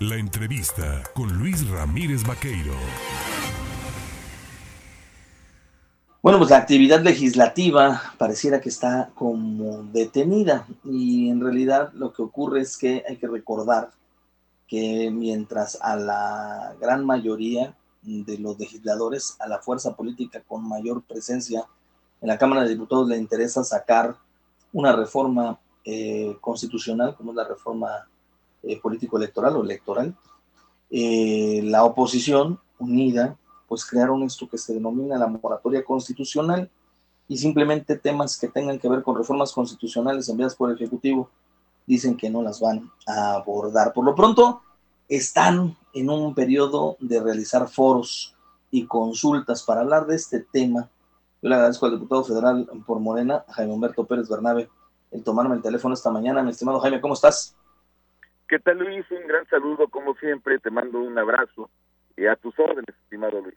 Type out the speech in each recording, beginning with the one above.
La entrevista con Luis Ramírez Vaqueiro. Bueno, pues la actividad legislativa pareciera que está como detenida y en realidad lo que ocurre es que hay que recordar que mientras a la gran mayoría de los legisladores, a la fuerza política con mayor presencia en la Cámara de Diputados le interesa sacar una reforma eh, constitucional, como es la reforma eh, político-electoral o electoral, eh, la oposición unida, pues crearon esto que se denomina la moratoria constitucional y simplemente temas que tengan que ver con reformas constitucionales enviadas por el Ejecutivo dicen que no las van a abordar. Por lo pronto, están en un periodo de realizar foros y consultas para hablar de este tema. Yo le agradezco al diputado federal por Morena, Jaime Humberto Pérez Bernabe, el tomarme el teléfono esta mañana. Mi estimado Jaime, ¿cómo estás? ¿Qué tal, Luis? Un gran saludo, como siempre. Te mando un abrazo y a tus órdenes, estimado Luis.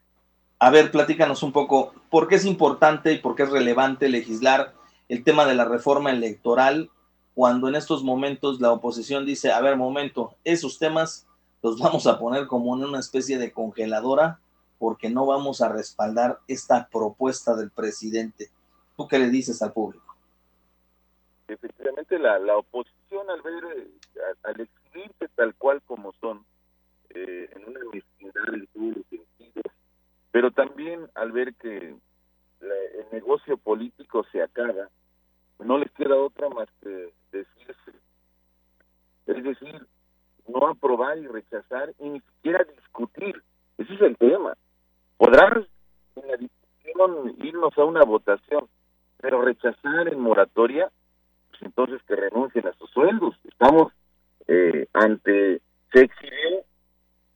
A ver, platícanos un poco, ¿por qué es importante y por qué es relevante legislar el tema de la reforma electoral cuando en estos momentos la oposición dice, a ver, momento, esos temas los vamos a poner como en una especie de congeladora porque no vamos a respaldar esta propuesta del presidente? ¿Tú qué le dices al público? Efectivamente, la, la oposición al ver, eh, al tal cual como son, eh, en una mezquindad en todos los sentidos, pero también al ver que el negocio político se acaba, no les queda otra más que decirse, es decir, no aprobar y rechazar y ni siquiera discutir, ese es el tema. Podrán en la discusión irnos a una votación, pero rechazar en moratoria, pues entonces que renuncien a sus sueldos. Estamos ante, se exhibió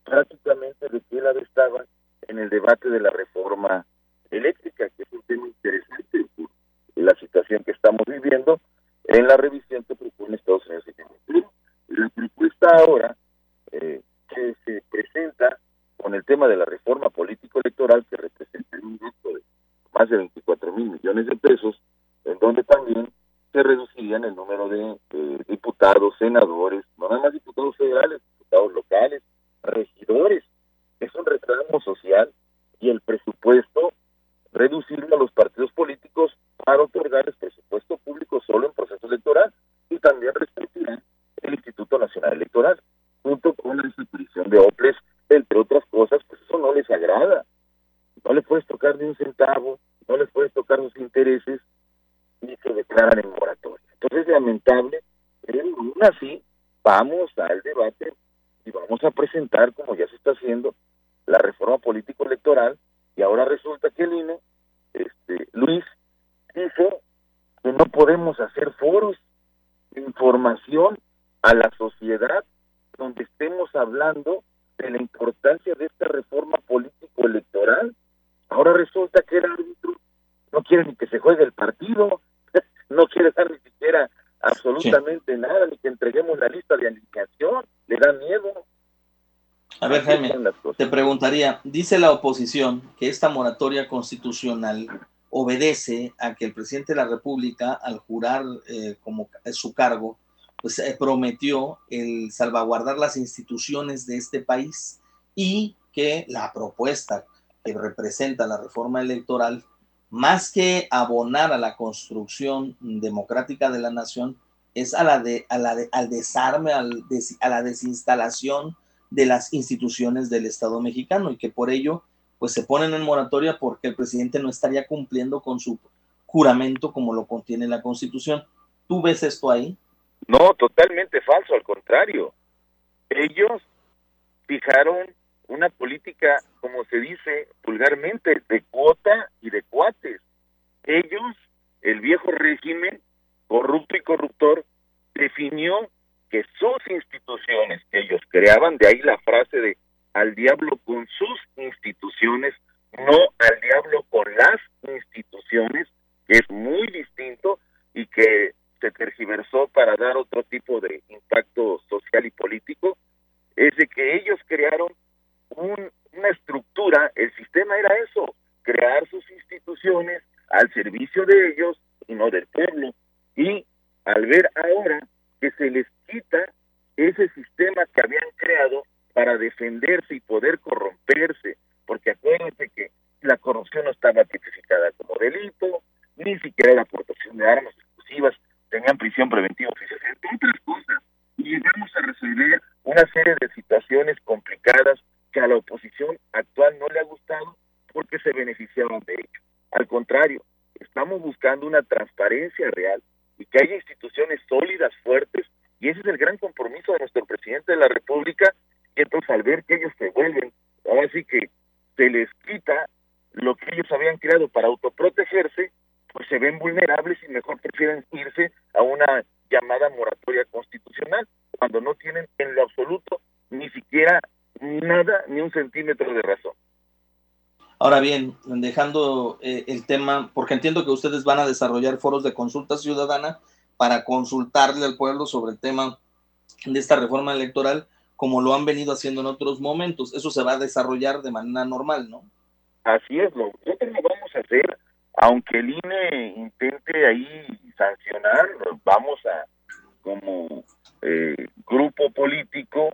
prácticamente de que él estaba en el debate de la reforma eléctrica, que es un tema interesante por la situación que estamos viviendo. En la revisión que propone Estados Unidos y La propuesta ahora eh, que se presenta con el tema de la reforma político-electoral que representa un gasto de más de 24 mil millones de pesos, en donde también se reducirían el número de eh, diputados, senadores, no nada más diputados federales, diputados locales, regidores. Es un reclamo social y el presupuesto reducirlo a los partidos políticos para otorgar el presupuesto público solo en proceso electoral y también respetar el Instituto Nacional Electoral, junto con la desaparición de OPLES, entre otras cosas, pues eso no les agrada. No les puedes tocar ni un centavo, no les puedes tocar sus intereses y se declaran en moratoria. Entonces es lamentable, pero aún así vamos al debate y vamos a presentar, como ya se está haciendo, la reforma político-electoral y ahora resulta que el INE, este, Luis, dice que no podemos hacer foros de información a la sociedad donde estemos hablando de la importancia de esta reforma político-electoral. Ahora resulta que el árbitro no quiere ni que se juegue el partido, no quiere dar ni siquiera absolutamente nada, ni que entreguemos la lista de alineación, le da miedo. A ver, Jaime, te preguntaría, dice la oposición que esta moratoria constitucional obedece a que el presidente de la República, al jurar eh, como su cargo, pues eh, prometió el salvaguardar las instituciones de este país y que la propuesta que representa la reforma electoral más que abonar a la construcción democrática de la nación, es a la de, a la al desarme, al a la desinstalación de las instituciones del Estado mexicano y que por ello pues se ponen en moratoria porque el presidente no estaría cumpliendo con su juramento como lo contiene la Constitución. ¿Tú ves esto ahí? No, totalmente falso, al contrario. Ellos fijaron una política, como se dice vulgarmente, de cuota y de cuates. Ellos, el viejo régimen corrupto corruptor, definió que sus instituciones que ellos creaban, de ahí la frase de al diablo con sus instituciones, no al diablo con las instituciones, que es muy distinto y que se tergiversó para dar otro tipo de impacto social y político, es de que ellos crearon una estructura, el sistema era eso, crear sus instituciones al servicio de ellos y no del pueblo. Y al ver ahora que se les quita ese sistema que habían creado, para defenderse y poder corromperse, porque acuérdense que la corrupción no estaba tipificada como delito, ni siquiera la aportación de armas exclusivas, tenían prisión preventiva oficial, entre otras cosas, y llegamos a resolver una serie de situaciones complicadas que a la oposición actual no le ha gustado porque se beneficiaban de ello. Al contrario, estamos buscando una transparencia real y que haya instituciones sólidas, fuertes, y ese el gran compromiso de nuestro presidente de la República, y entonces al ver que ellos se vuelven, ahora sí que se les quita lo que ellos habían creado para autoprotegerse, pues se ven vulnerables y mejor prefieren irse a una llamada moratoria constitucional, cuando no tienen en lo absoluto ni siquiera nada, ni un centímetro de razón. Ahora bien, dejando eh, el tema, porque entiendo que ustedes van a desarrollar foros de consulta ciudadana para consultarle al pueblo sobre el tema de esta reforma electoral, como lo han venido haciendo en otros momentos. Eso se va a desarrollar de manera normal, ¿no? Así es, lo, nosotros lo vamos a hacer, aunque el INE intente ahí sancionar, vamos a, como eh, grupo político,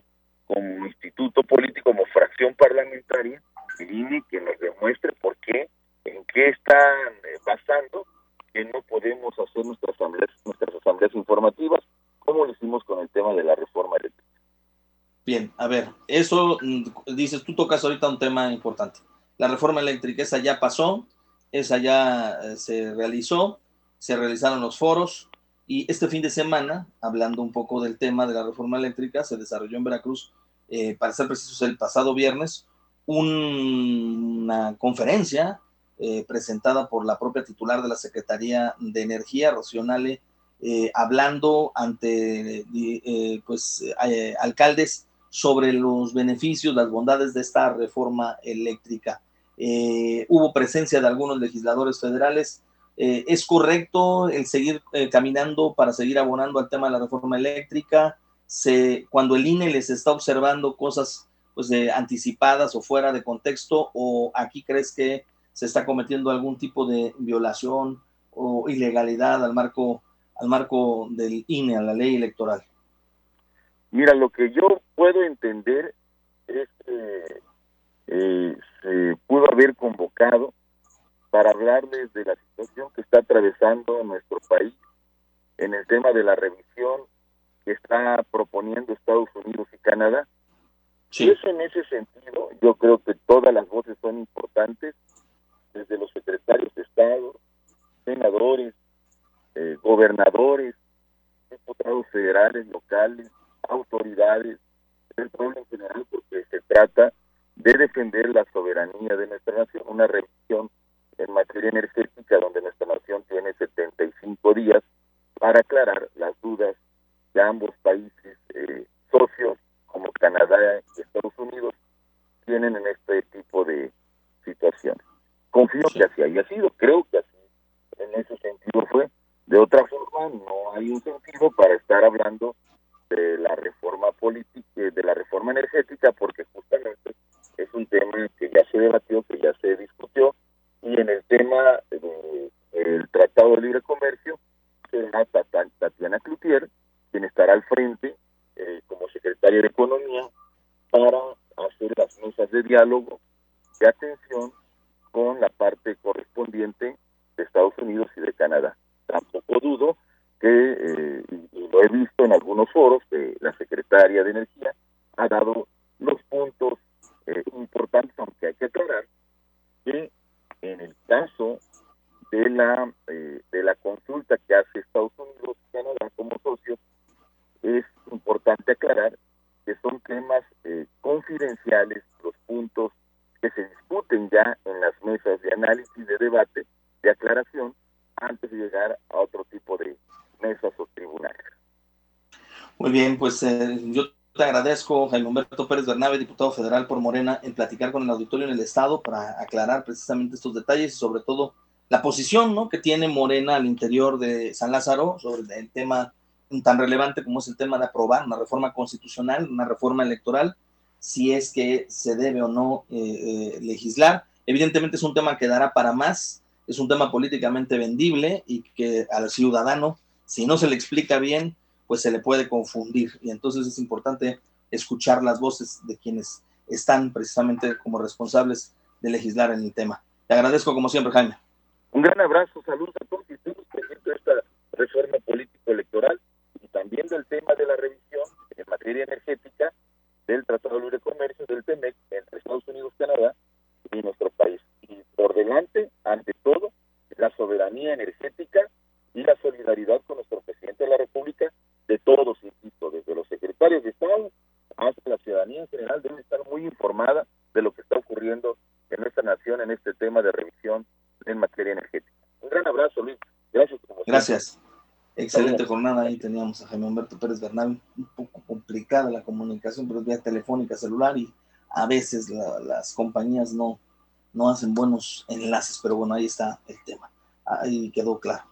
como instituto político, como fracción parlamentaria, el INE que nos demuestre por qué, en qué están eh, basando que no podemos hacer nuestras asambleas, nuestras asambleas informativas, como lo hicimos con el tema de la reforma eléctrica. Bien, a ver, eso mm, dices, tú tocas ahorita un tema importante. La reforma eléctrica, esa ya pasó, esa ya eh, se realizó, se realizaron los foros y este fin de semana, hablando un poco del tema de la reforma eléctrica, se desarrolló en Veracruz, eh, para ser precisos, el pasado viernes, una conferencia eh, presentada por la propia titular de la Secretaría de Energía, Rocío eh, hablando ante eh, pues, alcaldes sobre los beneficios, las bondades de esta reforma eléctrica. hubo presencia de algunos legisladores federales. ¿Es correcto el seguir caminando para seguir abonando al tema de la reforma eléctrica? Cuando el INE les está observando cosas pues anticipadas o fuera de contexto o aquí crees que se está cometiendo algún tipo de violación o ilegalidad al marco al marco del INE, a la ley electoral? Mira, lo que yo puedo entender es que eh, se pudo haber convocado para hablarles de la situación que está atravesando nuestro país en el tema de la revisión que está proponiendo Estados Unidos y Canadá y eso en ese sentido, yo creo que todas las voces son importantes, desde los secretarios de Estado, senadores, eh, gobernadores, diputados federales, locales, autoridades, el pueblo en general, porque se trata de defender la soberanía de nuestra nación, una revisión en materia energética donde nuestra nación tiene 75 días para aclarar las dudas de ambos países eh, socios como Canadá y Estados Unidos tienen en este tipo de situaciones. Haya sido, creo que así en ese sentido fue. De otra forma, no hay un sentido para estar hablando de la reforma política, de la reforma energética, porque justamente es un tema que ya se debatió, que ya se discutió, y en el tema del Tratado de Libre Comercio será Tatiana Cloutier quien estará al frente eh, como secretaria de Economía para hacer las mesas de diálogo de atención con la parte correspondiente de Estados Unidos y de Canadá. Tampoco dudo que, eh, y lo he visto en algunos foros, de la secretaria de Energía ha dado los puntos eh, importantes, aunque hay que aclarar que en el caso de la de la consulta que hace Estados Unidos y Canadá como socios es importante aclarar que son temas eh, confidenciales, los puntos que se discuten ya en las mesas de análisis, de debate, de aclaración, antes de llegar a otro tipo de mesas o tribunales. Muy bien, pues eh, yo te agradezco, Jaime Humberto Pérez Bernabe, diputado federal por Morena, en platicar con el auditorio en el Estado para aclarar precisamente estos detalles y sobre todo la posición ¿no? que tiene Morena al interior de San Lázaro sobre el tema tan relevante como es el tema de aprobar una reforma constitucional, una reforma electoral, si es que se debe o no eh, eh, legislar. Evidentemente es un tema que dará para más, es un tema políticamente vendible y que al ciudadano, si no se le explica bien, pues se le puede confundir. Y entonces es importante escuchar las voces de quienes están precisamente como responsables de legislar en el tema. Te agradezco como siempre, Jaime. Un gran abrazo, saludos a todos y pendientes de esta reforma político-electoral y también del tema de la revisión en materia energética del Tratado de Libre Comercio del TEMEC entre Estados Unidos, Canadá y nuestro país. Y por delante, ante todo, la soberanía energética y la solidaridad con nuestro presidente de la República, de todos, insisto, desde los secretarios de Estado hasta la ciudadanía en general, debe estar muy informada de lo que está ocurriendo en nuestra nación en este tema de revisión en materia energética. Un gran abrazo, Luis. Gracias. Gracias. Excelente jornada. Ahí teníamos a Jaime Humberto Pérez Bernal. Complicada la comunicación, es vía telefónica, celular y a veces las compañías no, no hacen buenos enlaces, pero bueno, ahí está el tema. Ahí quedó claro.